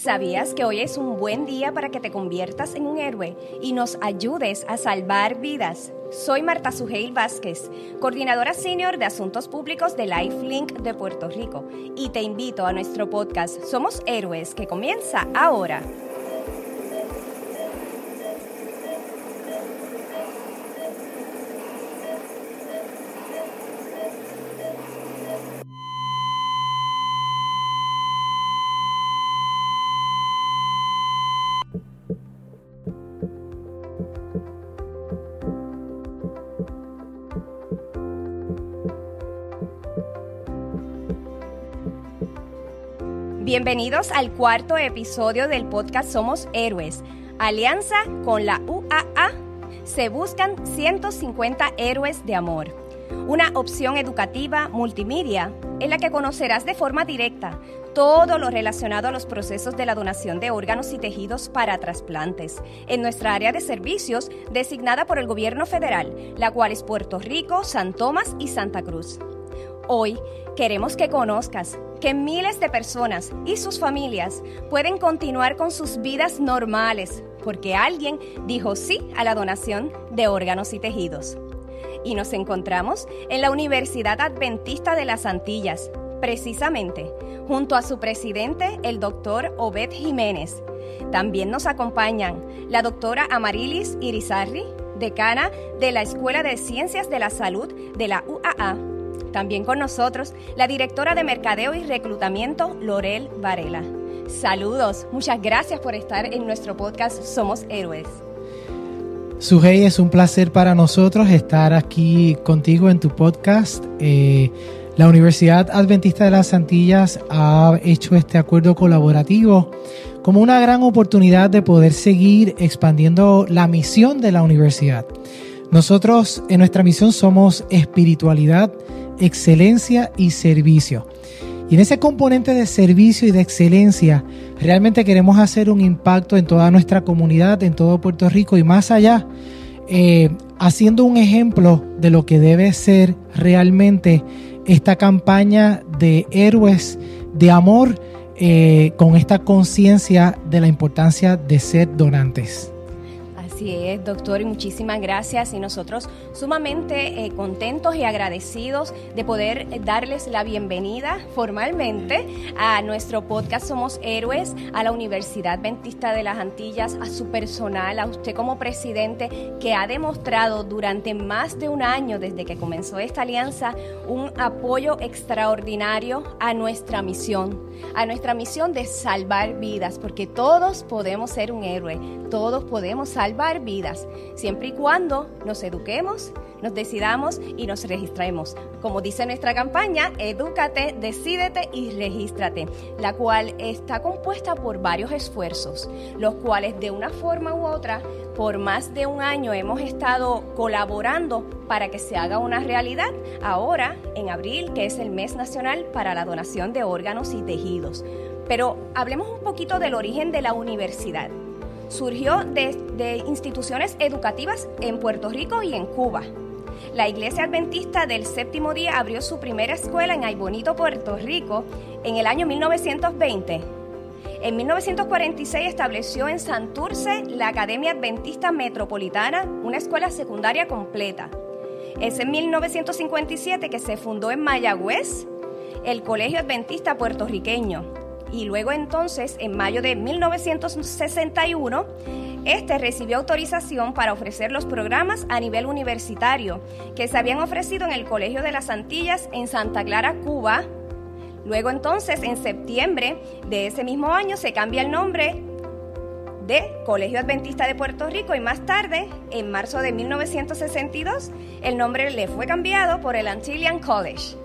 ¿Sabías que hoy es un buen día para que te conviertas en un héroe y nos ayudes a salvar vidas? Soy Marta Sujeil Vázquez, coordinadora senior de Asuntos Públicos de LifeLink de Puerto Rico, y te invito a nuestro podcast Somos Héroes que comienza ahora. Bienvenidos al cuarto episodio del podcast Somos Héroes. Alianza con la UAA. Se buscan 150 héroes de amor. Una opción educativa multimedia en la que conocerás de forma directa todo lo relacionado a los procesos de la donación de órganos y tejidos para trasplantes en nuestra área de servicios designada por el gobierno federal, la cual es Puerto Rico, San Tomás y Santa Cruz. Hoy queremos que conozcas que miles de personas y sus familias pueden continuar con sus vidas normales porque alguien dijo sí a la donación de órganos y tejidos. Y nos encontramos en la Universidad Adventista de las Antillas, precisamente junto a su presidente, el doctor Obed Jiménez. También nos acompañan la doctora Amarilis Irizarri, decana de la Escuela de Ciencias de la Salud de la UAA también con nosotros la directora de Mercadeo y Reclutamiento, Lorel Varela. Saludos, muchas gracias por estar en nuestro podcast Somos Héroes. Sujei, es un placer para nosotros estar aquí contigo en tu podcast. Eh, la Universidad Adventista de las Antillas ha hecho este acuerdo colaborativo como una gran oportunidad de poder seguir expandiendo la misión de la universidad. Nosotros en nuestra misión somos espiritualidad, excelencia y servicio. Y en ese componente de servicio y de excelencia, realmente queremos hacer un impacto en toda nuestra comunidad, en todo Puerto Rico y más allá, eh, haciendo un ejemplo de lo que debe ser realmente esta campaña de héroes de amor eh, con esta conciencia de la importancia de ser donantes. Así es, doctor, y muchísimas gracias. Y nosotros sumamente eh, contentos y agradecidos de poder eh, darles la bienvenida formalmente a nuestro podcast Somos Héroes, a la Universidad Adventista de las Antillas, a su personal, a usted como presidente, que ha demostrado durante más de un año desde que comenzó esta alianza un apoyo extraordinario a nuestra misión, a nuestra misión de salvar vidas, porque todos podemos ser un héroe, todos podemos salvar vidas, siempre y cuando nos eduquemos, nos decidamos y nos registremos. Como dice nuestra campaña, edúcate, decídete y regístrate, la cual está compuesta por varios esfuerzos, los cuales de una forma u otra, por más de un año hemos estado colaborando para que se haga una realidad. Ahora, en abril, que es el mes nacional para la donación de órganos y tejidos. Pero hablemos un poquito del origen de la universidad surgió de, instituciones educativas en Puerto Rico y en Cuba. La Iglesia Adventista del Séptimo Día abrió su primera escuela en Aybonito, Puerto Rico, en el año 1920. En 1946 estableció en Santurce la Academia Adventista Metropolitana, una escuela secundaria completa. Es en 1957 que se fundó en Mayagüez el Colegio Adventista Puertorriqueño y luego entonces, en mayo de 1961, este recibió autorización para ofrecer los programas a nivel universitario que se habían ofrecido en el Colegio de las Antillas en Santa Clara, Cuba. Luego entonces, en septiembre de ese mismo año, se cambia el nombre de Colegio Adventista de Puerto Rico y más tarde, en marzo de 1962, el nombre le fue cambiado por el Antillian College.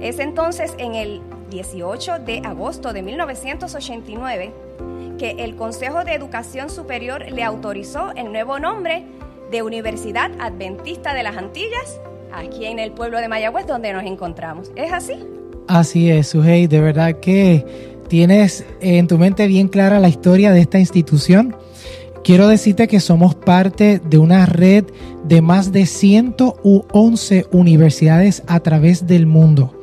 Es entonces en el 18 de agosto de 1989 que el Consejo de Educación Superior le autorizó el nuevo nombre de Universidad Adventista de las Antillas, aquí en el pueblo de Mayagüez donde nos encontramos. ¿Es así? Así es, Sujei. De verdad que tienes en tu mente bien clara la historia de esta institución. Quiero decirte que somos parte de una red de más de 111 universidades a través del mundo.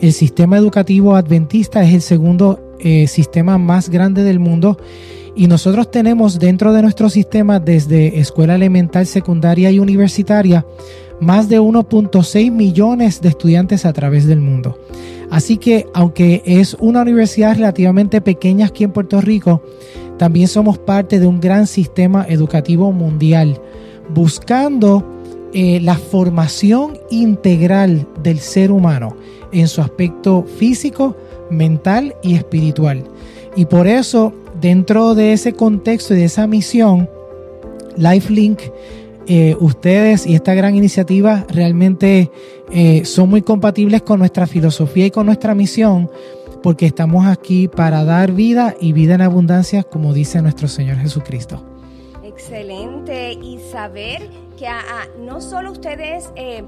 El sistema educativo adventista es el segundo eh, sistema más grande del mundo y nosotros tenemos dentro de nuestro sistema desde escuela elemental, secundaria y universitaria más de 1.6 millones de estudiantes a través del mundo. Así que aunque es una universidad relativamente pequeña aquí en Puerto Rico, también somos parte de un gran sistema educativo mundial, buscando eh, la formación integral del ser humano en su aspecto físico, mental y espiritual. Y por eso, dentro de ese contexto y de esa misión, LifeLink eh, ustedes y esta gran iniciativa realmente eh, son muy compatibles con nuestra filosofía y con nuestra misión, porque estamos aquí para dar vida y vida en abundancia, como dice nuestro Señor Jesucristo. Excelente. Y saber que no solo ustedes eh,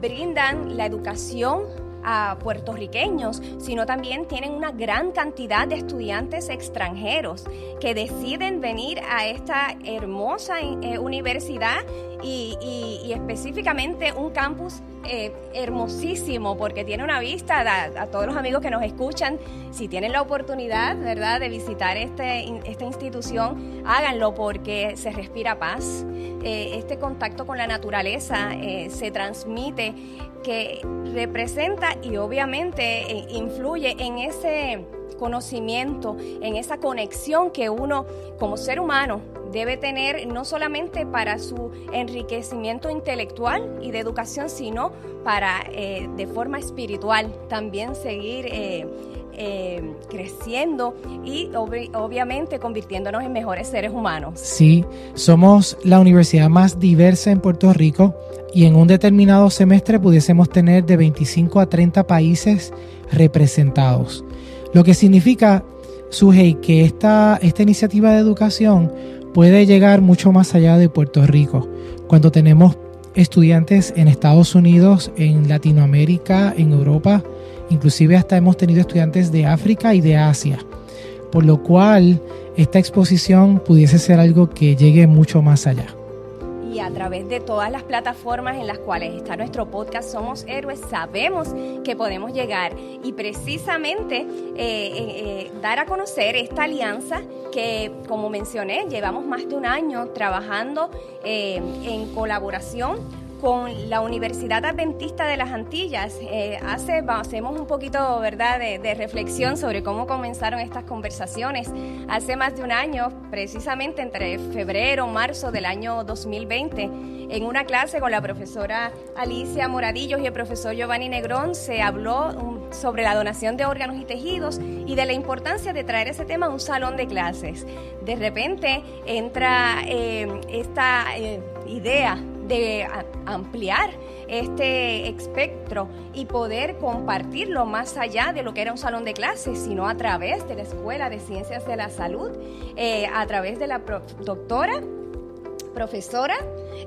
brindan la educación, a puertorriqueños, sino también tienen una gran cantidad de estudiantes extranjeros que deciden venir a esta hermosa eh, universidad y, específicamente un campus eh, hermosísimo porque tiene una vista a, todos los amigos que nos escuchan. Si tienen la oportunidad, ¿verdad?, de visitar este, esta institución, háganlo porque se respira paz. Eh, este contacto con la naturaleza se transmite que representa y obviamente eh, influye en ese conocimiento, en esa conexión que uno como ser humano debe tener no solamente para su enriquecimiento intelectual y de educación, sino para eh, de forma espiritual también seguir eh, creciendo y obviamente convirtiéndonos en mejores seres humanos. Sí, somos la universidad más diversa en Puerto Rico y en un determinado semestre pudiésemos tener de 25 a 30 países representados. Lo que significa, Sujei, que esta, esta iniciativa de educación puede llegar mucho más allá de Puerto Rico. Cuando tenemos estudiantes en Estados Unidos, en Latinoamérica, en Europa, inclusive hasta hemos tenido estudiantes de África y de Asia. Por lo cual, esta exposición pudiese ser algo que llegue mucho más allá a través de todas las plataformas en las cuales está nuestro podcast Somos Héroes, sabemos que podemos llegar y precisamente eh, eh, eh, dar a conocer esta alianza que, como mencioné, llevamos más de un año trabajando en colaboración con la Universidad Adventista de las Antillas. Eh, hace, hacemos un poquito ¿verdad? De, reflexión sobre cómo comenzaron estas conversaciones. Hace más de un año, precisamente entre febrero, marzo del año 2020, en una clase con la profesora Alicia Moradillos y el profesor Giovanni Negrón, se habló um, sobre la donación de órganos y tejidos y de la importancia de traer ese tema a un salón de clases. De repente entra eh, esta eh, idea de ampliar este espectro y poder compartirlo más allá de lo que era un salón de clases, sino a través de la Escuela de Ciencias de la Salud, eh, a través de la doctora profesora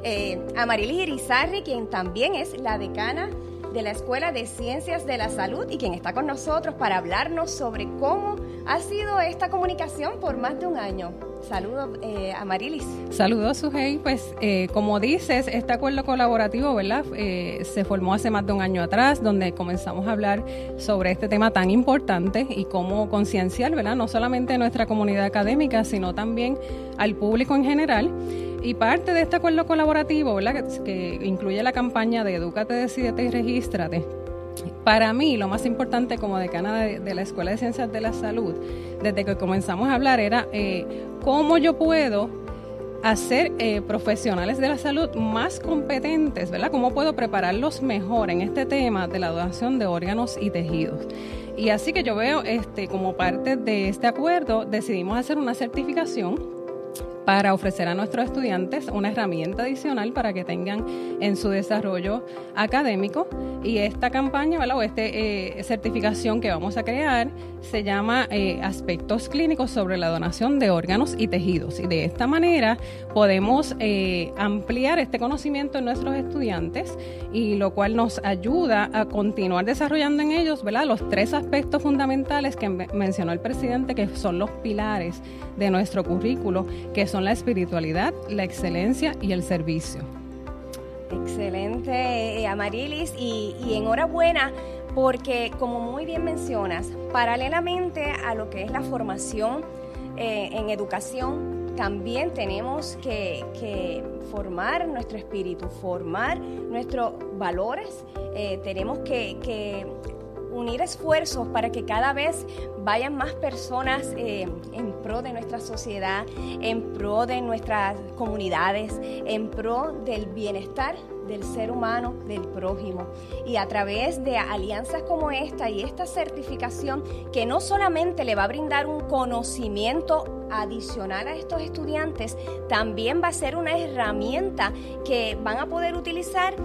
eh, Amarilis Irizarri, quien también es la decana de la Escuela de Ciencias de la Salud y quien está con nosotros para hablarnos sobre cómo ha sido esta comunicación por más de un año. Saludos eh, a Marilis. Saludos, Sujei. Pues, eh, como dices, este acuerdo colaborativo, ¿verdad? Eh, se formó hace más de un año atrás, donde comenzamos a hablar sobre este tema tan importante y cómo concienciar, ¿verdad? No solamente nuestra comunidad académica, sino también al público en general. Y parte de este acuerdo colaborativo, ¿verdad? Que, incluye la campaña de Educate, Decidete y Regístrate. Para mí, lo más importante como decana de, la Escuela de Ciencias de la Salud, desde que comenzamos a hablar, era eh, cómo yo puedo hacer eh, profesionales de la salud más competentes, ¿verdad? ¿Cómo puedo prepararlos mejor en este tema de la donación de órganos y tejidos? Y así que yo veo, este, como parte de este acuerdo, decidimos hacer una certificación para ofrecer a nuestros estudiantes una herramienta adicional para que tengan en su desarrollo académico. Y esta campaña, o esta eh, certificación que vamos a crear se llama eh, Aspectos Clínicos sobre la donación de órganos y tejidos. Y de esta manera podemos eh, ampliar este conocimiento en nuestros estudiantes y lo cual nos ayuda a continuar desarrollando en ellos ¿verdad? los tres aspectos fundamentales que mencionó el presidente, que son los pilares de nuestro currículo, que son la espiritualidad, la excelencia y el servicio. Excelente, eh, Amarilis, y, enhorabuena porque como muy bien mencionas, paralelamente a lo que es la formación eh, en educación, también tenemos que, formar nuestro espíritu, formar nuestros valores, eh, tenemos que, unir esfuerzos para que cada vez vayan más personas eh, en pro de nuestra sociedad, en pro de nuestras comunidades, en pro del bienestar del ser humano, del prójimo. Y a través de alianzas como esta y esta certificación que no solamente le va a brindar un conocimiento adicional a estos estudiantes, también va a ser una herramienta que van a poder utilizar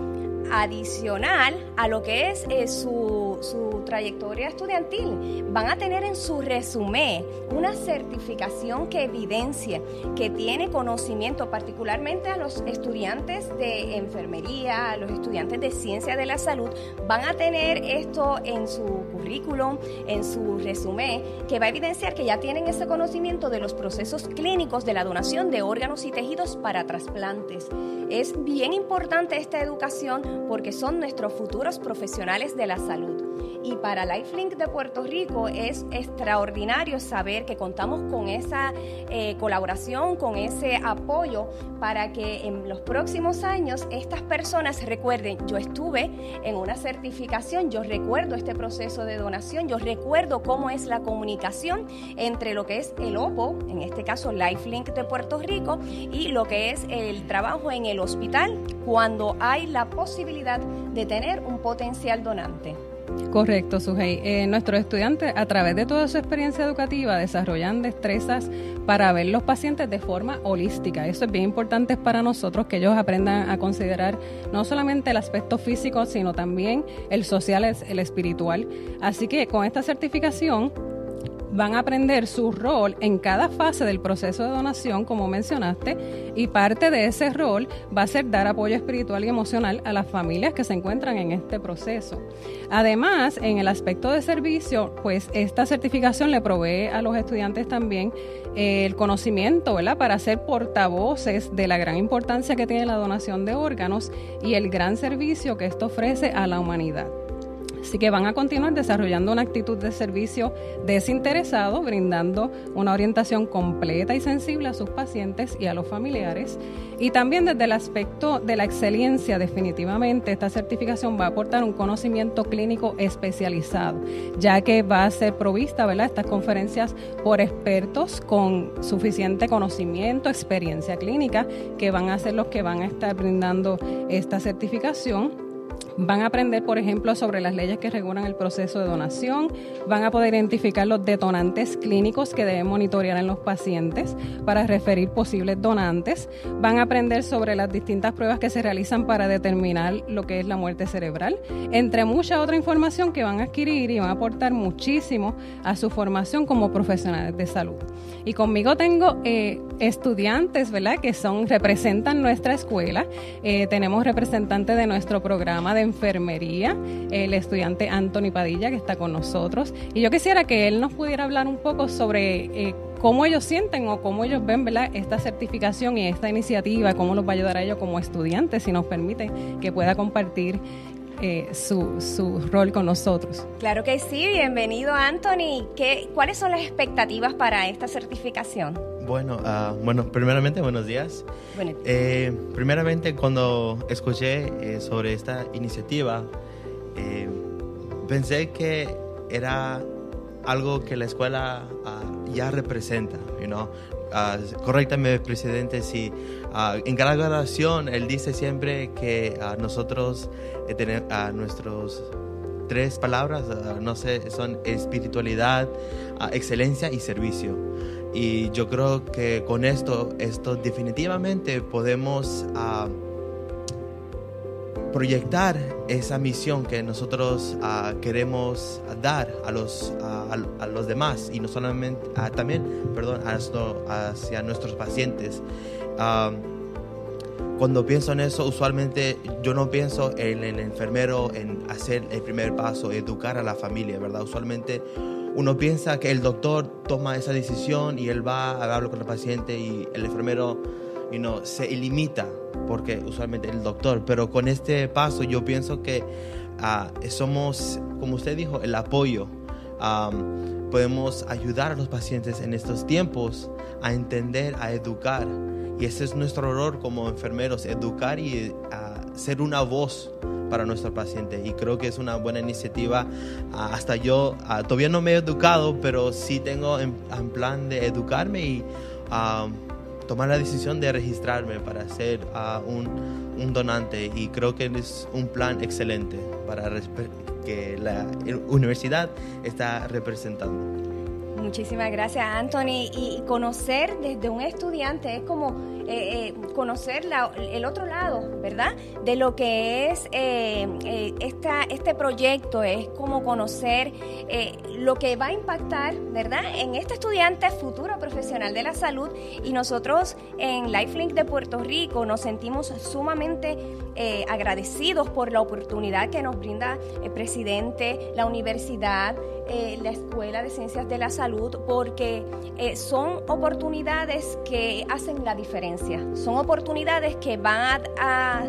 adicional a lo que es eh, su, su, trayectoria estudiantil. Van a tener en su resumen una certificación que evidencia que tiene conocimiento, particularmente a los estudiantes de enfermería, a los estudiantes de ciencia de la salud, van a tener esto en su currículum, en su resumen, que va a evidenciar que ya tienen ese conocimiento de los procesos clínicos de la donación de órganos y tejidos para trasplantes. Es bien importante esta educación porque son nuestros futuros profesionales de la salud. Y para Lifelink de Puerto Rico es extraordinario saber que contamos con esa eh, colaboración, con ese apoyo para que en los próximos años estas personas recuerden, yo estuve en una certificación, yo recuerdo este proceso de donación, yo recuerdo cómo es la comunicación entre lo que es el OPO, en este caso Lifelink de Puerto Rico, y lo que es el trabajo en el hospital cuando hay la posibilidad de tener un potencial donante. Correcto, Sujei. Eh, nuestros estudiantes, a través de toda su experiencia educativa, desarrollan destrezas para ver los pacientes de forma holística. Eso es bien importante para nosotros, que ellos aprendan a considerar no solamente el aspecto físico, sino también el social, el espiritual. Así que con esta certificación, van a aprender su rol en cada fase del proceso de donación, como mencionaste, y parte de ese rol va a ser dar apoyo espiritual y emocional a las familias que se encuentran en este proceso. Además, en el aspecto de servicio, pues esta certificación le provee a los estudiantes también eh, el conocimiento, ¿verdad? Para ser portavoces de la gran importancia que tiene la donación de órganos y el gran servicio que esto ofrece a la humanidad. Así que van a continuar desarrollando una actitud de servicio desinteresado, brindando una orientación completa y sensible a sus pacientes y a los familiares. Y también desde el aspecto de la excelencia, definitivamente esta certificación va a aportar un conocimiento clínico especializado, ya que va a ser provista, ¿verdad? Estas conferencias por expertos con suficiente conocimiento, experiencia clínica, que van a ser los que van a estar brindando esta certificación Van a aprender, por ejemplo, sobre las leyes que regulan el proceso de donación, van a poder identificar los detonantes clínicos que deben monitorear en los pacientes para referir posibles donantes, van a aprender sobre las distintas pruebas que se realizan para determinar lo que es la muerte cerebral, entre mucha otra información que van a adquirir y van a aportar muchísimo a su formación como profesionales de salud. Y conmigo tengo eh, estudiantes, ¿verdad?, que son, representan nuestra escuela. Eh, tenemos representantes de nuestro programa de enfermería, el estudiante Anthony Padilla, que está con nosotros. Y yo quisiera que él nos pudiera hablar un poco sobre eh, cómo ellos sienten o cómo ellos ven ¿verdad? esta certificación y esta iniciativa, cómo los va a ayudar a ellos como estudiantes, si nos permite que pueda compartir eh, su, su, rol con nosotros. Claro que sí, bienvenido Anthony. ¿Qué, ¿Cuáles son las expectativas para esta certificación? Bueno, uh, bueno, primeramente buenos días. Eh, primeramente cuando escuché eh, sobre esta iniciativa, eh, pensé que era algo que la escuela uh, ya representa, you know? Uh, presidente, si en cada graduación él dice siempre que nosotros tenemos nuestros tres palabras, no sé, son espiritualidad, excelencia y servicio. Y yo creo que con esto, esto definitivamente podemos ah, proyectar esa misión que nosotros ah, queremos dar a los, a, los demás y no solamente ah, también, perdón, hacia nuestros pacientes. cuando pienso en eso, usualmente yo no pienso en el enfermero, en hacer el primer paso, educar a la familia, ¿verdad? Usualmente uno piensa que el doctor toma esa decisión y él va a hablar con el paciente y el enfermero se limita porque usualmente el doctor, pero con este paso yo pienso que ah, somos, como usted dijo, el apoyo. podemos ayudar a los pacientes en estos tiempos a entender, a educar. Y ese es nuestro rol como enfermeros, educar y ser una voz para nuestro paciente. Y creo que es una buena iniciativa. hasta yo todavía no me he educado, pero sí tengo en, plan de educarme y tomar la decisión de registrarme para ser un, un, donante. Y creo que es un plan excelente para que la universidad está representando. Muchísimas gracias, Anthony. Y conocer desde un estudiante es como eh, eh, conocer el otro lado, ¿verdad? De lo que es eh, esta, este proyecto, es como conocer lo que va a impactar, ¿verdad? En este estudiante futuro profesional de la salud y nosotros en Lifelink de Puerto Rico nos sentimos sumamente agradecidos por la oportunidad que nos brinda el presidente, la universidad, la Escuela de Ciencias de la Salud, porque son oportunidades que hacen la diferencia son oportunidades que van a,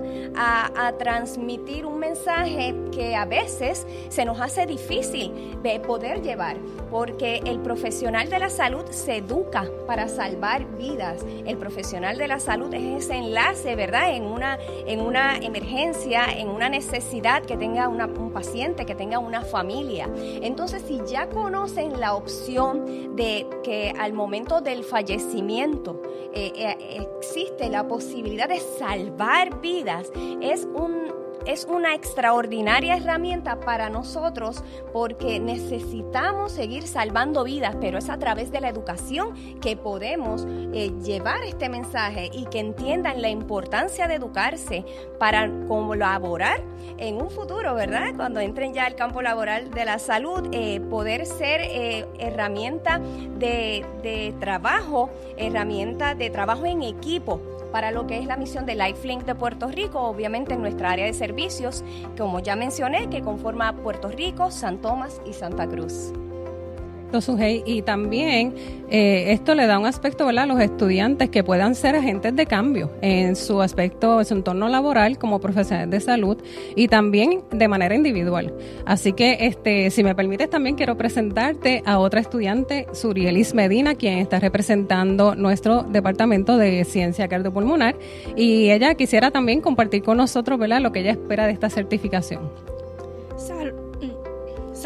transmitir un mensaje que a veces se nos hace difícil de poder llevar, porque el profesional de la salud se educa para salvar vidas. El profesional de la salud es ese enlace, ¿verdad? En una, en una emergencia, en una necesidad que tenga un paciente, que tenga una familia. Entonces, si ya conocen la opción de que al momento del fallecimiento eh, eh, existe la posibilidad de salvar vidas es un es una extraordinaria herramienta para nosotros porque necesitamos seguir salvando vidas, pero es a través de la educación que podemos eh, llevar este mensaje y que entiendan la importancia de educarse para colaborar en un futuro, ¿verdad? Cuando entren ya al campo laboral de la salud, eh, poder ser eh, herramienta de, de trabajo, herramienta de trabajo en equipo para lo que es la misión de Lifelink de Puerto Rico, obviamente en nuestra área de servicios, como ya mencioné, que conforma Puerto Rico, San Tomás y Santa Cruz y también eh, esto le da un aspecto a los estudiantes que puedan ser agentes de cambio en su aspecto, en su entorno laboral como profesionales de salud y también de manera individual. Así que, este, si me permites, también quiero presentarte a otra estudiante, Surielis Medina, quien está representando nuestro departamento de ciencia cardiopulmonar y ella quisiera también compartir con nosotros ¿verdad? lo que ella espera de esta certificación.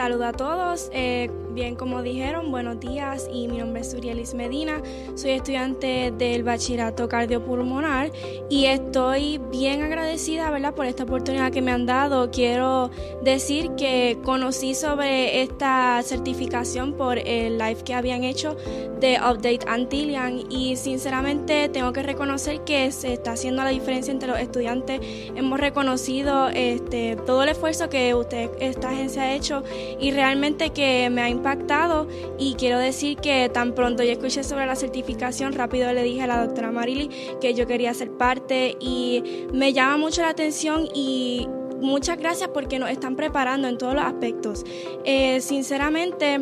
Saludos a todos. Eh, bien, como dijeron, buenos días y mi nombre es Surielis Medina. Soy estudiante del bachillerato cardiopulmonar y estoy bien agradecida ¿verdad? por esta oportunidad que me han dado. Quiero decir que conocí sobre esta certificación por el live que habían hecho de Update Antillian y sinceramente tengo que reconocer que se está haciendo la diferencia entre los estudiantes. Hemos reconocido este, todo el esfuerzo que usted, esta agencia ha hecho y realmente que me ha impactado y quiero decir que tan pronto yo escuché sobre la certificación, rápido le dije a la doctora Marily que yo quería ser parte y me llama mucho la atención y muchas gracias porque nos están preparando en todos los aspectos. Eh, sinceramente,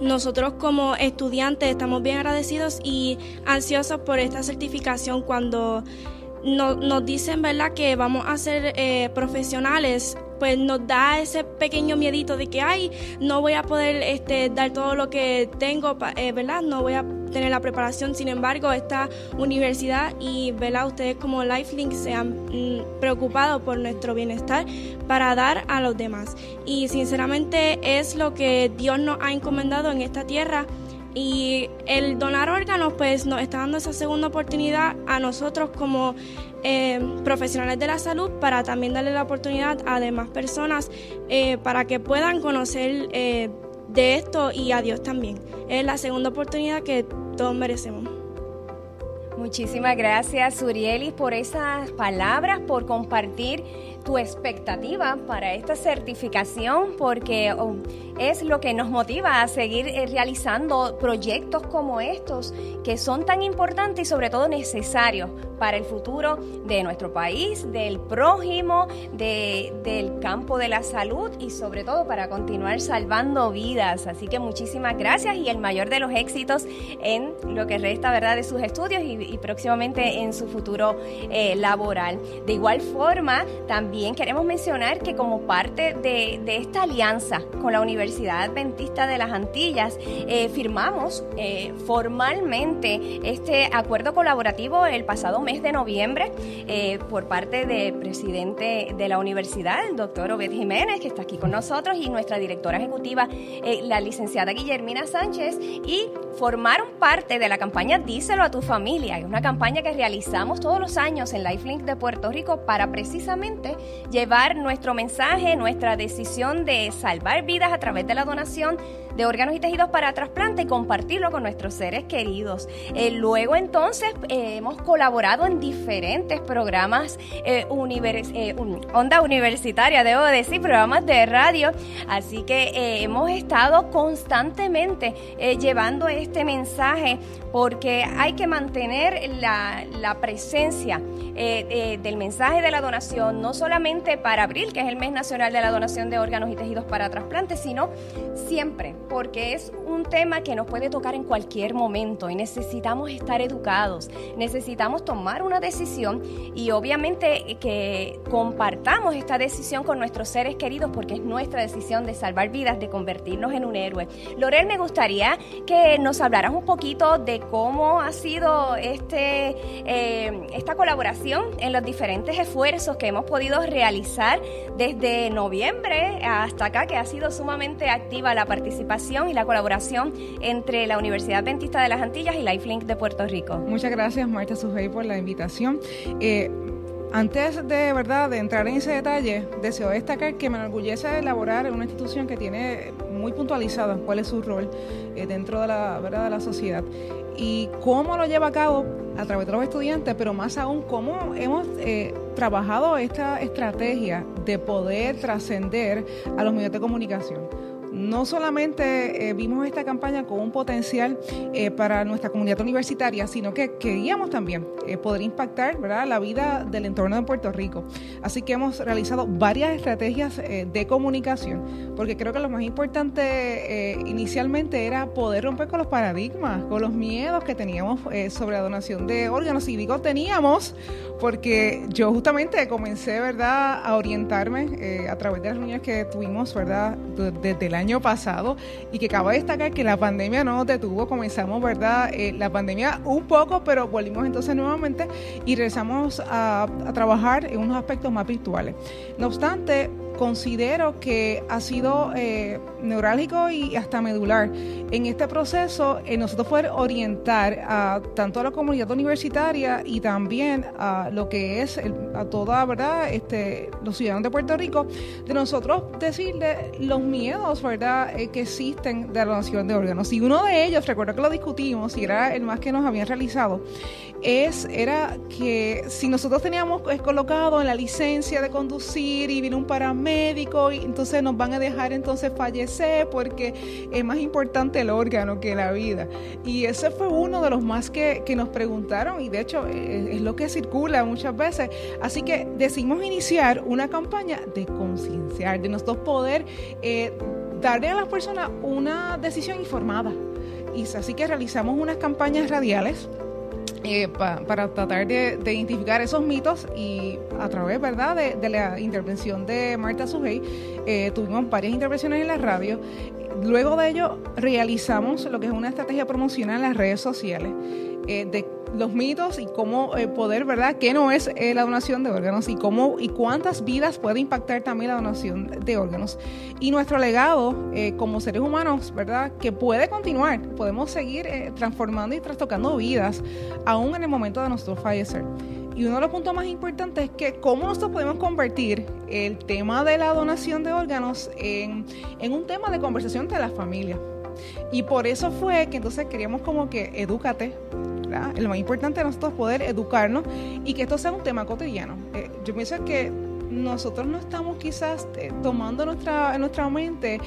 nosotros como estudiantes estamos bien agradecidos y ansiosos por esta certificación cuando nos dicen verdad que vamos a ser eh, profesionales pues nos da ese pequeño miedito de que, ay, no voy a poder este, dar todo lo que tengo, eh, ¿verdad? No voy a tener la preparación. Sin embargo, esta universidad y, ¿verdad? Ustedes como Lifelink se han mm, preocupado por nuestro bienestar para dar a los demás. Y sinceramente es lo que Dios nos ha encomendado en esta tierra y el donar órganos pues nos está dando esa segunda oportunidad a nosotros como eh, profesionales de la salud para también darle la oportunidad a demás personas eh, para que puedan conocer eh, de esto y a Dios también. Es la segunda oportunidad que todos merecemos. Muchísimas gracias, Surielis, por esas palabras, por compartir tu expectativa para esta certificación, porque oh, es lo que nos motiva a seguir eh, realizando proyectos como estos, que son tan importantes y sobre todo necesarios para el futuro de nuestro país, del prójimo, del campo de la salud y sobre todo para continuar salvando vidas. Así que muchísimas gracias y el mayor de los éxitos en lo que resta ¿verdad? de sus estudios y, próximamente en su futuro eh, laboral. De igual forma, también queremos mencionar que como parte de, esta alianza con la Universidad Adventista de las Antillas, eh, firmamos eh, formalmente este acuerdo colaborativo el pasado mes de noviembre eh, por parte del presidente de la universidad, el doctor Obed Jiménez, que está aquí con nosotros, y nuestra directora ejecutiva, la licenciada Guillermina Sánchez, y formaron parte de la campaña Díselo a tu familia. Es una campaña que realizamos todos los años en Lifelink de Puerto Rico para precisamente llevar nuestro mensaje, nuestra decisión de salvar vidas a través de la donación de órganos y tejidos para trasplante y compartirlo con nuestros seres queridos. Eh, luego entonces eh, hemos colaborado en diferentes programas, eh, onda universitaria, debo decir, programas de radio, así que hemos estado constantemente llevando este mensaje porque hay que mantener la, la presencia del mensaje de la donación, no solamente para abril, que es el mes nacional de la donación de órganos y tejidos para trasplante, sino siempre porque es un tema que nos puede tocar en cualquier momento y necesitamos estar educados, necesitamos tomar una decisión y obviamente que compartamos esta decisión con nuestros seres queridos porque es nuestra decisión de salvar vidas, de convertirnos en un héroe. Lorel, me gustaría que nos hablaras un poquito de cómo ha sido este, eh, esta colaboración en los diferentes esfuerzos que hemos podido realizar desde noviembre hasta acá, que ha sido sumamente activa la participación y la colaboración entre la Universidad Adventista de las Antillas y Lifelink de Puerto Rico. Muchas gracias, Marta Sujei, por la invitación. Eh, antes de verdad de entrar en ese detalle, deseo destacar que me enorgullece elaborar una institución que tiene muy puntualizada cuál es su rol eh, dentro de la, ¿verdad? de la sociedad y cómo lo lleva a cabo a través de los estudiantes, pero más aún cómo hemos eh, trabajado esta estrategia de poder trascender a los medios de comunicación no solamente eh, vimos esta campaña con un potencial eh, para nuestra comunidad universitaria, sino que queríamos también eh, poder impactar ¿verdad? la vida del entorno de Puerto Rico. Así que hemos realizado varias estrategias de comunicación, porque creo que lo más importante inicialmente era poder romper con los paradigmas, con los miedos que teníamos sobre la donación de órganos. Y digo teníamos, porque yo justamente comencé ¿verdad? a orientarme a través de las reuniones que tuvimos ¿verdad? desde la año pasado y que acabo de destacar que la pandemia no detuvo, comenzamos, ¿verdad? Eh, la pandemia un poco, pero volvimos entonces nuevamente y regresamos a trabajar en unos aspectos más virtuales. No obstante, considero que ha sido eh, neurálgico y hasta medular. En este proceso en nosotros poder orientar a tanto a la comunidad universitaria y también a lo que es a toda verdad este los ciudadanos de Puerto Rico de nosotros decirle los miedos verdad eh, que existen de la donación de órganos. Y uno de ellos recuerdo que lo discutimos y era el más que nos habían realizado es era que si nosotros teníamos colocado en la licencia de conducir y viene un paramédico médico y entonces nos van a dejar entonces fallecer porque es más importante el órgano que la vida. Y ese fue uno de los más que, que nos preguntaron y de hecho eh, es, lo que circula muchas veces. Así que decidimos iniciar una campaña de concienciar, de nosotros poder eh, darle a las personas una decisión informada. Así que realizamos unas campañas radiales eh, para tratar de, identificar esos mitos y a través verdad de, la intervención de Marta Sujei eh, tuvimos varias intervenciones en la radio. Luego de ello realizamos lo que es una estrategia promocional en las redes sociales eh, de los mitos y cómo eh, poder, ¿verdad?, qué no es eh, la donación de órganos y cómo y cuántas vidas puede impactar también la donación de órganos. Y nuestro legado como seres humanos, ¿verdad?, que puede continuar, podemos seguir transformando y trastocando vidas aún en el momento de nuestro fallecer. Y uno de los puntos más importantes es que cómo nosotros podemos convertir el tema de la donación de órganos en, en un tema de conversación de la familia. Y por eso fue que entonces queríamos como que edúcate, lo más importante de nosotros es poder educarnos y que esto sea un tema cotidiano. Eh, yo pienso que nosotros no estamos quizás eh, tomando nuestra, en nuestra mente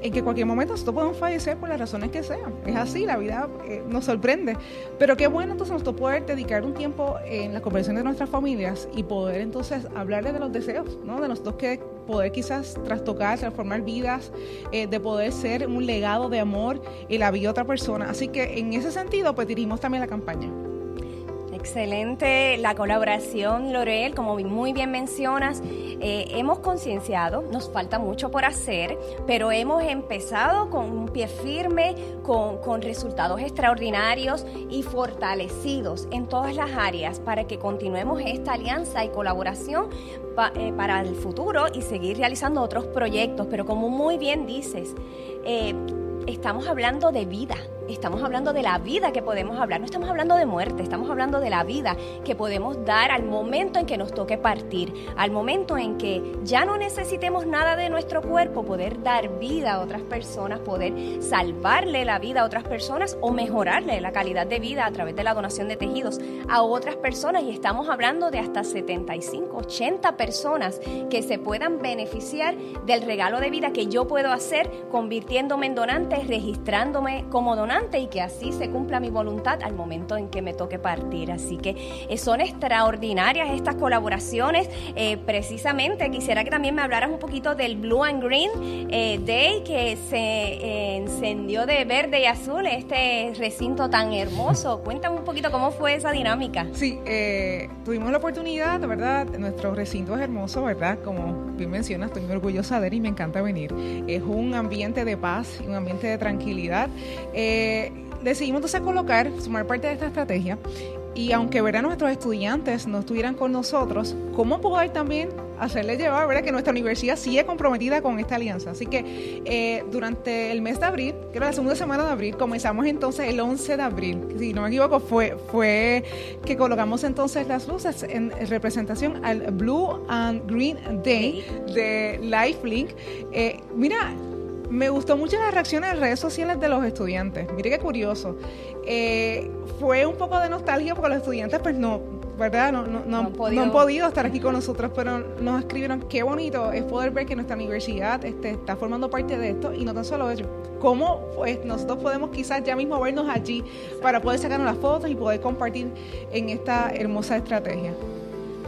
en que en cualquier momento nosotros podemos fallecer por las razones que sean. Es así, la vida eh, nos sorprende. Pero qué bueno entonces nosotros poder dedicar un tiempo en la conversación de nuestras familias y poder entonces hablarles de los deseos, ¿no? De nosotros que poder quizás trastocar, transformar vidas, eh, de poder ser un legado de amor y la vida de otra persona. Así que en ese sentido, pues dirigimos también la campaña. Excelente la colaboración, Lorel, como muy bien mencionas, eh, hemos concienciado, nos falta mucho por hacer, pero hemos empezado con un pie firme, con, con resultados extraordinarios y fortalecidos en todas las áreas para que continuemos esta alianza y colaboración eh, para el futuro y seguir realizando otros proyectos. Pero como muy bien dices, eh, estamos hablando de vida estamos hablando de la vida que podemos hablar, no estamos hablando de muerte, estamos hablando de la vida que podemos dar al momento en que nos toque partir, al momento en que ya no necesitemos nada de nuestro cuerpo, poder dar vida a otras personas, poder salvarle la vida a otras personas o mejorarle la calidad de vida a través de la donación de tejidos a otras personas. Y estamos hablando de hasta 75, 80 personas que se puedan beneficiar del regalo de vida que yo puedo hacer convirtiéndome en donante, registrándome como donante y que así se cumpla mi voluntad al momento en que me toque partir. Así que eh, son extraordinarias estas colaboraciones. Eh, precisamente quisiera que también me hablaras un poquito del Blue and Green eh, Day que se encendió de verde y azul este recinto tan hermoso. Cuéntame un poquito cómo fue esa dinámica. Sí, tuvimos la oportunidad, de verdad, nuestro recinto es hermoso, ¿verdad? Como bien mencionas, estoy muy orgullosa de él y me encanta venir. Es un ambiente de paz y un ambiente de tranquilidad. Eh, decidimos entonces colocar, sumar parte de esta estrategia y aunque verán nuestros estudiantes no estuvieran con nosotros, ¿cómo poder también hacerle llevar, ¿verdad? Que nuestra universidad sigue comprometida con esta alianza. Así que eh, durante el mes de abril, creo la segunda semana de abril, comenzamos entonces el 11 de abril, si no me equivoco, fue, fue que colocamos entonces las luces en representación al Blue and Green Day de LifeLink. Eh, mira, me gustó mucho las reacciones en redes sociales de los estudiantes. Mire qué curioso. Eh, fue un poco de nostalgia porque los estudiantes pues no, ¿verdad? No, no, no, han, podido. estar aquí con nosotros, pero nos escribieron qué bonito es poder ver que nuestra universidad este, está formando parte de esto y no tan solo ellos. ¿Cómo pues, nosotros podemos quizás ya mismo vernos allí para poder sacarnos las fotos y poder compartir en esta hermosa estrategia?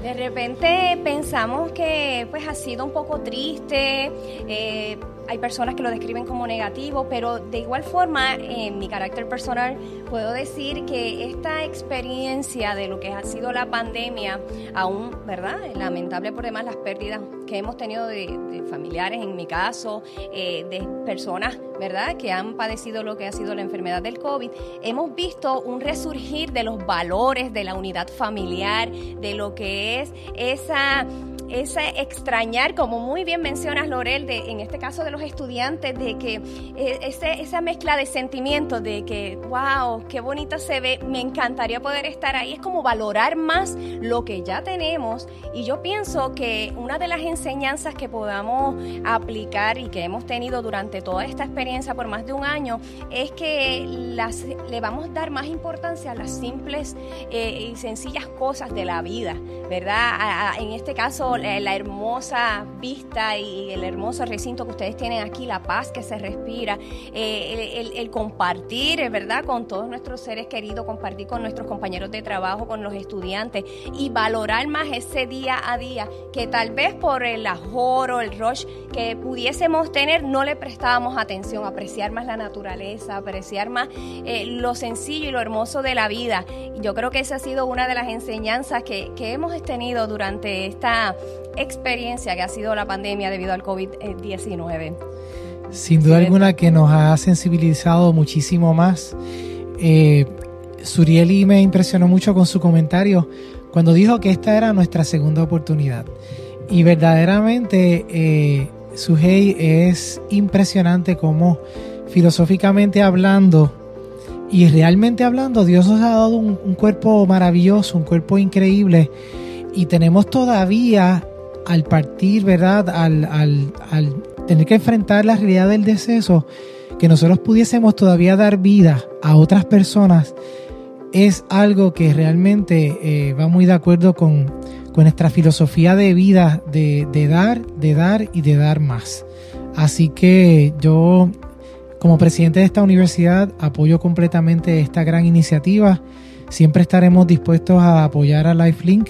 De repente pensamos que pues ha sido un poco triste, eh, hay personas que lo describen como negativo, pero de igual forma, en mi carácter personal, puedo decir que esta experiencia de lo que ha sido la pandemia, aún, ¿verdad? Lamentable por demás las pérdidas que hemos tenido de, familiares, en mi caso, eh, de personas, ¿verdad?, que han padecido lo que ha sido la enfermedad del COVID, hemos visto un resurgir de los valores de la unidad familiar, de lo que es esa ese extrañar, como muy bien mencionas, Lorel, de, en este caso de los estudiantes, de que eh, ese, esa mezcla de sentimientos, de que, wow, qué bonita se ve, me encantaría poder estar ahí, es como valorar más lo que ya tenemos. Y yo pienso que una de las enseñanzas que podamos aplicar y que hemos tenido durante toda esta experiencia por más de un año es que le vamos a dar más importancia a las simples eh, y sencillas cosas de la vida, ¿verdad? en este caso, la, hermosa vista y el hermoso recinto que ustedes tienen aquí, la paz que se respira, eh, el, compartir, ¿verdad? Con todos nuestros seres queridos, compartir con nuestros compañeros de trabajo, con los estudiantes y valorar más ese día a día que tal vez por el ajoro, el rush que pudiésemos tener, no le prestábamos atención, apreciar más la naturaleza, apreciar más eh, lo sencillo y lo hermoso de la vida. Yo creo que esa ha sido una de las enseñanzas que, que hemos tenido durante esta experiencia que ha sido la pandemia debido al COVID-19. Sin duda alguna que nos ha sensibilizado muchísimo más. Eh, Surieli me impresionó mucho con su comentario cuando dijo que esta era nuestra segunda oportunidad. Y verdaderamente, eh, Sujei es impresionante como filosóficamente hablando y realmente hablando, Dios nos ha dado un, cuerpo maravilloso, un cuerpo increíble y tenemos todavía al partir, ¿verdad? Al, tener que enfrentar la realidad del deceso, que nosotros pudiésemos todavía dar vida a otras personas, es algo que realmente eh, va muy de acuerdo con, con nuestra filosofía de vida de, de, dar, de dar y de dar más. Así que yo, como presidente de esta universidad, apoyo completamente esta gran iniciativa. Siempre estaremos dispuestos a apoyar a LifeLink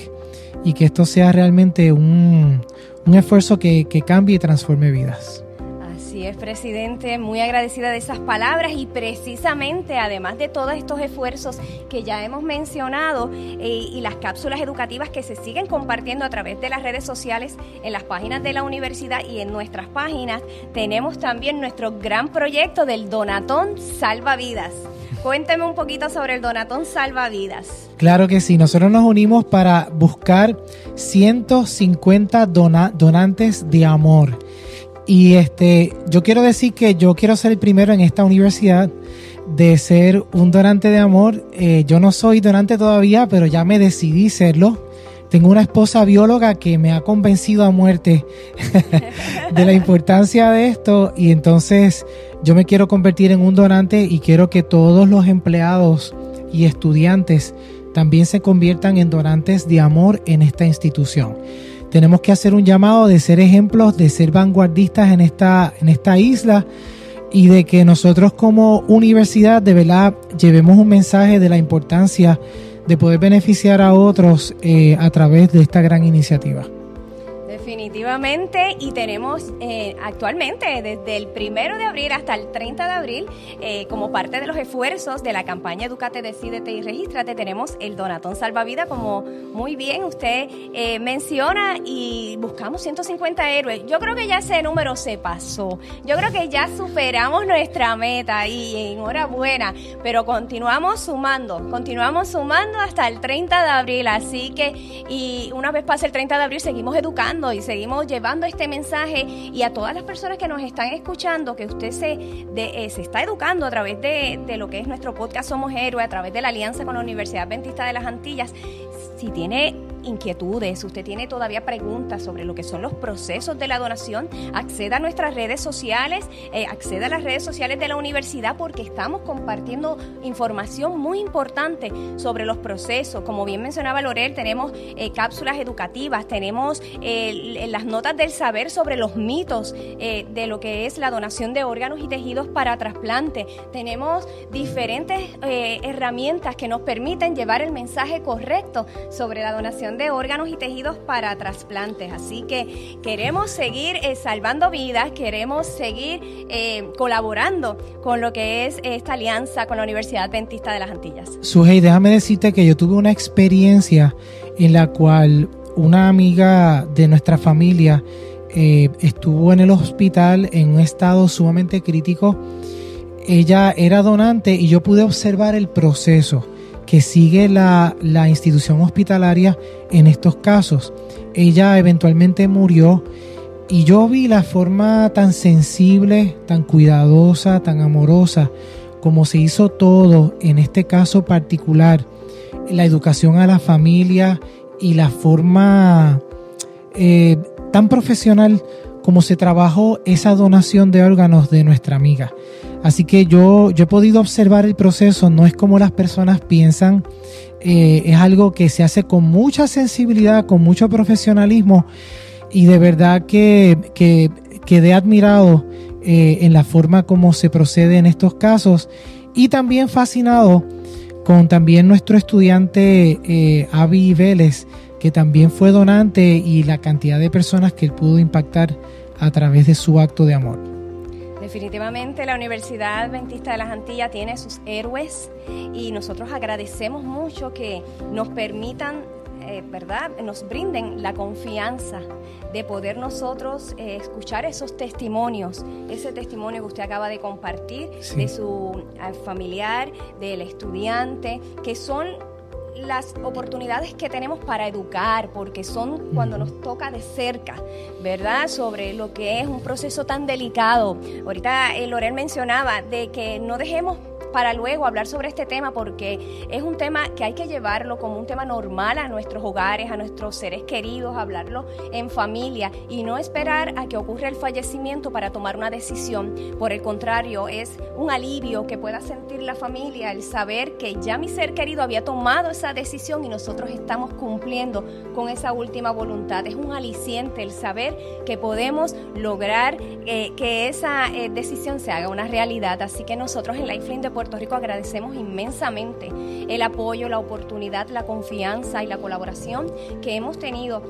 y que esto sea realmente un, un esfuerzo que, que cambie y transforme vidas es, presidente. Muy agradecida de esas palabras y precisamente, además de todos estos esfuerzos que ya hemos mencionado eh, y las cápsulas educativas que se siguen compartiendo a través de las redes sociales, en las páginas de la universidad y en nuestras páginas, tenemos también nuestro gran proyecto del Donatón Salva Vidas. Cuénteme un poquito sobre el Donatón Salvavidas. Claro que sí, nosotros nos unimos para buscar 150 donantes de amor. Y este, yo quiero decir que yo quiero ser el primero en esta universidad de ser un donante de amor. Eh, yo no soy donante todavía, pero ya me decidí serlo. Tengo una esposa bióloga que me ha convencido a muerte de la importancia de esto y entonces yo me quiero convertir en un donante y quiero que todos los empleados y estudiantes también se conviertan en donantes de amor en esta institución. Tenemos que hacer un llamado de ser ejemplos, de ser vanguardistas en esta, en esta isla y de que nosotros como universidad de verdad llevemos un mensaje de la importancia de poder beneficiar a otros eh, a través de esta gran iniciativa. Definitivamente, y tenemos eh, actualmente desde el primero de abril hasta el 30 de abril, eh, como parte de los esfuerzos de la campaña Educate, Decídete y Regístrate, tenemos el Donatón Salvavida, como muy bien usted eh, menciona, y buscamos 150 héroes. Yo creo que ya ese número se pasó. Yo creo que ya superamos nuestra meta y enhorabuena, pero continuamos sumando, continuamos sumando hasta el 30 de abril, así que, y una vez pase el 30 de abril, seguimos educando y seguimos llevando este mensaje y a todas las personas que nos están escuchando, que usted se, eh, se está educando a través de, de, lo que es nuestro podcast Somos Héroes, a través de la alianza con la Universidad Adventista de las Antillas. Si tiene inquietudes, usted tiene todavía preguntas sobre lo que son los procesos de la donación, acceda a nuestras redes sociales, eh, acceda a las redes sociales de la universidad porque estamos compartiendo información muy importante sobre los procesos. Como bien mencionaba Lorel, tenemos eh, cápsulas educativas, tenemos eh, las notas del saber sobre los mitos de lo que es la donación de órganos y tejidos para trasplante. Tenemos diferentes herramientas que nos permiten llevar el mensaje correcto sobre la donación de órganos y tejidos para trasplantes. Así que queremos seguir eh, salvando vidas, queremos seguir eh, colaborando con lo que es esta alianza con la Universidad Adventista de las Antillas. Sujei, déjame decirte que yo tuve una experiencia en la cual una amiga de nuestra familia eh, estuvo en el hospital en un estado sumamente crítico. Ella era donante y yo pude observar el proceso que sigue la, institución hospitalaria en estos casos. Ella eventualmente murió y yo vi la forma tan sensible, tan cuidadosa, tan amorosa, como se hizo todo en este caso particular, la educación a la familia y la forma eh, tan profesional como se trabajó esa donación de órganos de nuestra amiga. Así que yo, yo he podido observar el proceso, no es como las personas piensan, eh, es algo que se hace con mucha sensibilidad, con mucho profesionalismo y de verdad que, que quedé admirado eh, en la forma como se procede en estos casos y también fascinado con también nuestro estudiante eh, Avi Vélez, que también fue donante y la cantidad de personas que él pudo impactar a través de su acto de amor. Definitivamente la Universidad Adventista de las Antillas tiene sus héroes y nosotros agradecemos mucho que nos permitan eh, ¿verdad? Nos brinden la confianza de poder nosotros eh, escuchar esos testimonios, ese testimonio que usted acaba de compartir de su eh, familiar, del estudiante, que son las oportunidades que tenemos para educar, porque son cuando nos toca de cerca, ¿verdad? Sobre lo que es un proceso tan delicado. Ahorita eh, Lorel mencionaba de que no dejemos para luego hablar sobre este tema porque es un tema que hay que llevarlo como un tema normal a nuestros hogares, a nuestros seres queridos, hablarlo en familia y no esperar a que ocurra el fallecimiento para tomar una decisión. Por el contrario, es un alivio que pueda sentir la familia el saber que ya mi ser querido había tomado esa decisión y nosotros estamos cumpliendo con esa última voluntad. Es un aliciente el saber que podemos lograr eh, que esa eh, decisión se haga una realidad. Así que nosotros en Lifeline de Puerto Rico agradecemos inmensamente el apoyo, la oportunidad, la confianza y la colaboración que hemos tenido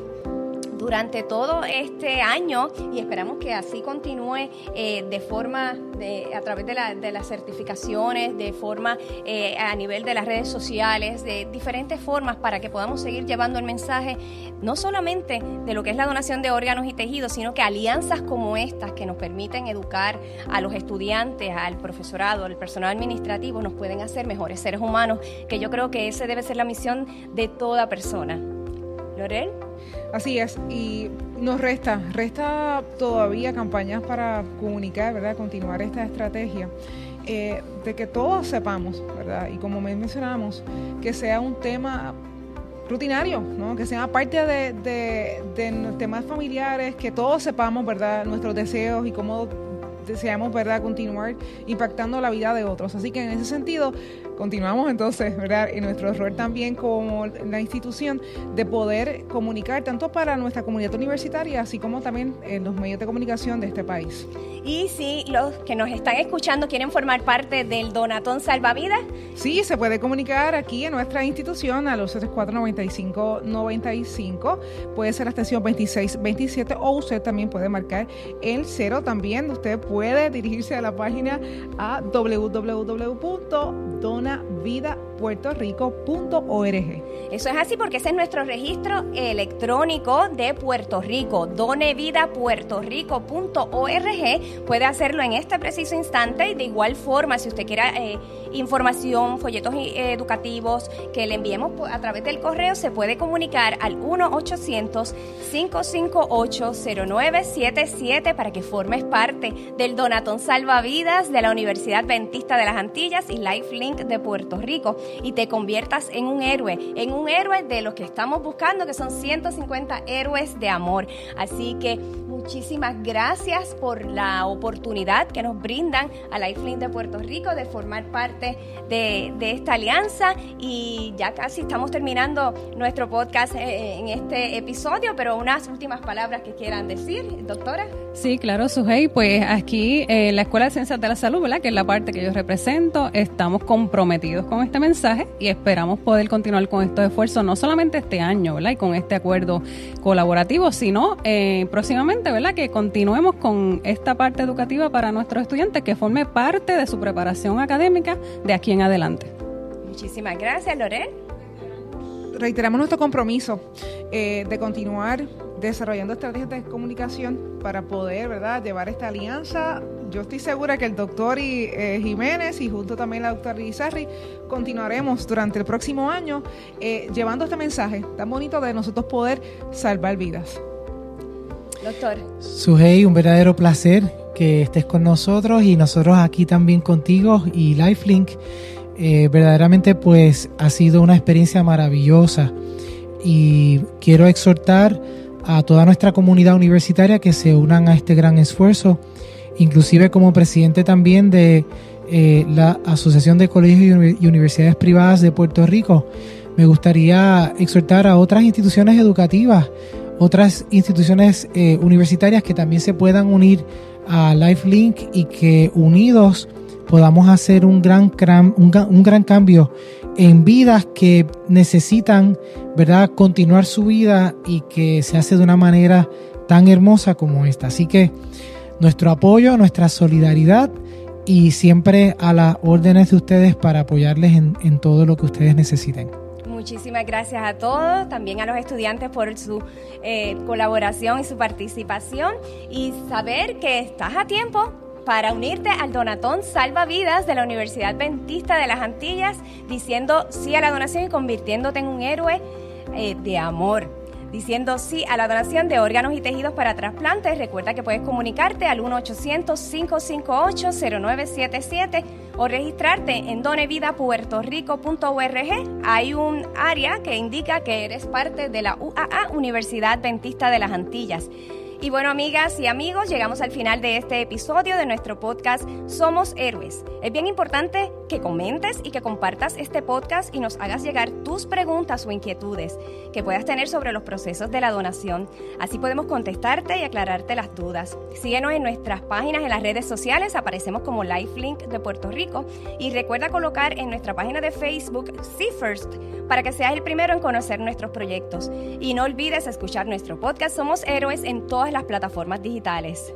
durante todo este año y esperamos que así continúe eh, de forma, de, a través de, las certificaciones, de forma eh, a nivel de las redes sociales, de diferentes formas para que podamos seguir llevando el mensaje no solamente de lo que es la donación de órganos y tejidos, sino que alianzas como estas que nos permiten educar a los estudiantes, al profesorado, al personal administrativo, nos pueden hacer mejores seres humanos, que yo creo que esa debe ser la misión de toda persona. Lorel. Así es, y nos resta, resta todavía campañas para comunicar, ¿verdad? Continuar esta estrategia. Eh, de que todos sepamos, ¿verdad? Y como mencionamos, que sea un tema rutinario, ¿no? que sea parte de, temas familiares, que todos sepamos, ¿verdad?, nuestros deseos y cómo deseamos, ¿verdad?, continuar impactando la vida de otros. Así que en ese sentido, continuamos entonces, ¿verdad?, en nuestro rol también como la institución de poder comunicar tanto para nuestra comunidad universitaria, así como también en los medios de comunicación de este país. Y si los que nos están escuchando quieren formar parte del Donatón Salvavidas. Sí, se puede comunicar aquí en nuestra institución a los 949595. Puede ser la extensión 2627 o usted también puede marcar el cero también. Usted puede dirigirse a la página a www.donavidapuertorico.org. Eso es así porque ese es nuestro registro electrónico de Puerto Rico, donevidapuertorico.org puede hacerlo en este preciso instante y de igual forma, si usted quiere eh, información, folletos eh, educativos que le enviemos a través del correo, se puede comunicar al 1-800-558-0977 para que formes parte del Donatón Salvavidas de la Universidad Ventista de las Antillas y Lifelink de Puerto Rico y te conviertas en un héroe, en un héroe de los que estamos buscando, que son 150 héroes de amor. Así que muchísimas gracias por la oportunidad que nos brindan a Lifelink de Puerto Rico de formar parte de, esta alianza y ya casi estamos terminando nuestro podcast eh, en este episodio, pero unas últimas palabras que quieran decir, doctora. Sí, claro, Sujei, pues aquí eh, la Escuela de Ciencias de la Salud, ¿verdad? que es la parte que yo represento, estamos comprometidos con este mensaje y esperamos poder continuar con estos esfuerzos, no solamente este año, ¿verdad? y con este acuerdo colaborativo, sino eh, próximamente, ¿verdad? que continuemos con esta parte educativa para nuestros estudiantes, que forme parte de su preparación académica de aquí en adelante. Muchísimas gracias, Lorel. Reiteramos nuestro compromiso eh, de continuar desarrollando estrategias de comunicación para poder, ¿verdad?, llevar esta alianza. Yo estoy segura que el doctor eh, Jiménez y junto también la doctora Izarri continuaremos durante el próximo año eh, llevando este mensaje tan bonito de nosotros poder salvar vidas. Doctor. Sujei, un verdadero placer que estés con nosotros y nosotros aquí también contigo y Lifelink. Eh, verdaderamente pues ha sido una experiencia maravillosa y quiero exhortar a toda nuestra comunidad universitaria que se unan a este gran esfuerzo, inclusive como presidente también de eh, la Asociación de Colegios y Universidades Privadas de Puerto Rico. Me gustaría exhortar a otras instituciones educativas otras instituciones eh, universitarias que también se puedan unir a LifeLink y que unidos podamos hacer un gran, un, gran cambio en vidas que necesitan, ¿verdad?, continuar su vida y que se hace de una manera tan hermosa como esta. Así que nuestro apoyo, nuestra solidaridad y siempre a las órdenes de ustedes para apoyarles en todo lo que ustedes necesiten. Muchísimas gracias a todos, también a los estudiantes por su eh, colaboración y su participación. Y saber que estás a tiempo para unirte al Donatón Salva Vidas de la Universidad Ventista de las Antillas, diciendo sí a la donación y convirtiéndote en un héroe eh, de amor diciendo sí a la donación de órganos y tejidos para trasplantes. Recuerda que puedes comunicarte al 1-800-558-0977 o registrarte en donevidapuertorico.org. Hay un área que indica que eres parte de la UAA, Universidad Dentista de las Antillas. Y bueno, amigas y amigos, llegamos al final de este episodio de nuestro podcast Somos Héroes. Es bien importante que comentes y que compartas este podcast y nos hagas llegar tus preguntas o inquietudes que puedas tener sobre los procesos de la donación. Así podemos contestarte y aclararte las dudas. Síguenos en nuestras páginas en las redes sociales, aparecemos como Lifelink de Puerto Rico y recuerda colocar en nuestra página de Facebook See First para que seas el primero en conocer nuestros proyectos. Y no olvides escuchar nuestro podcast Somos Héroes en todas las plataformas digitales.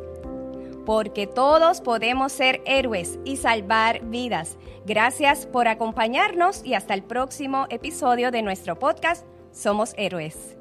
Porque todos podemos ser héroes y salvar vidas. Gracias por acompañarnos y hasta el próximo episodio de nuestro podcast Somos Héroes.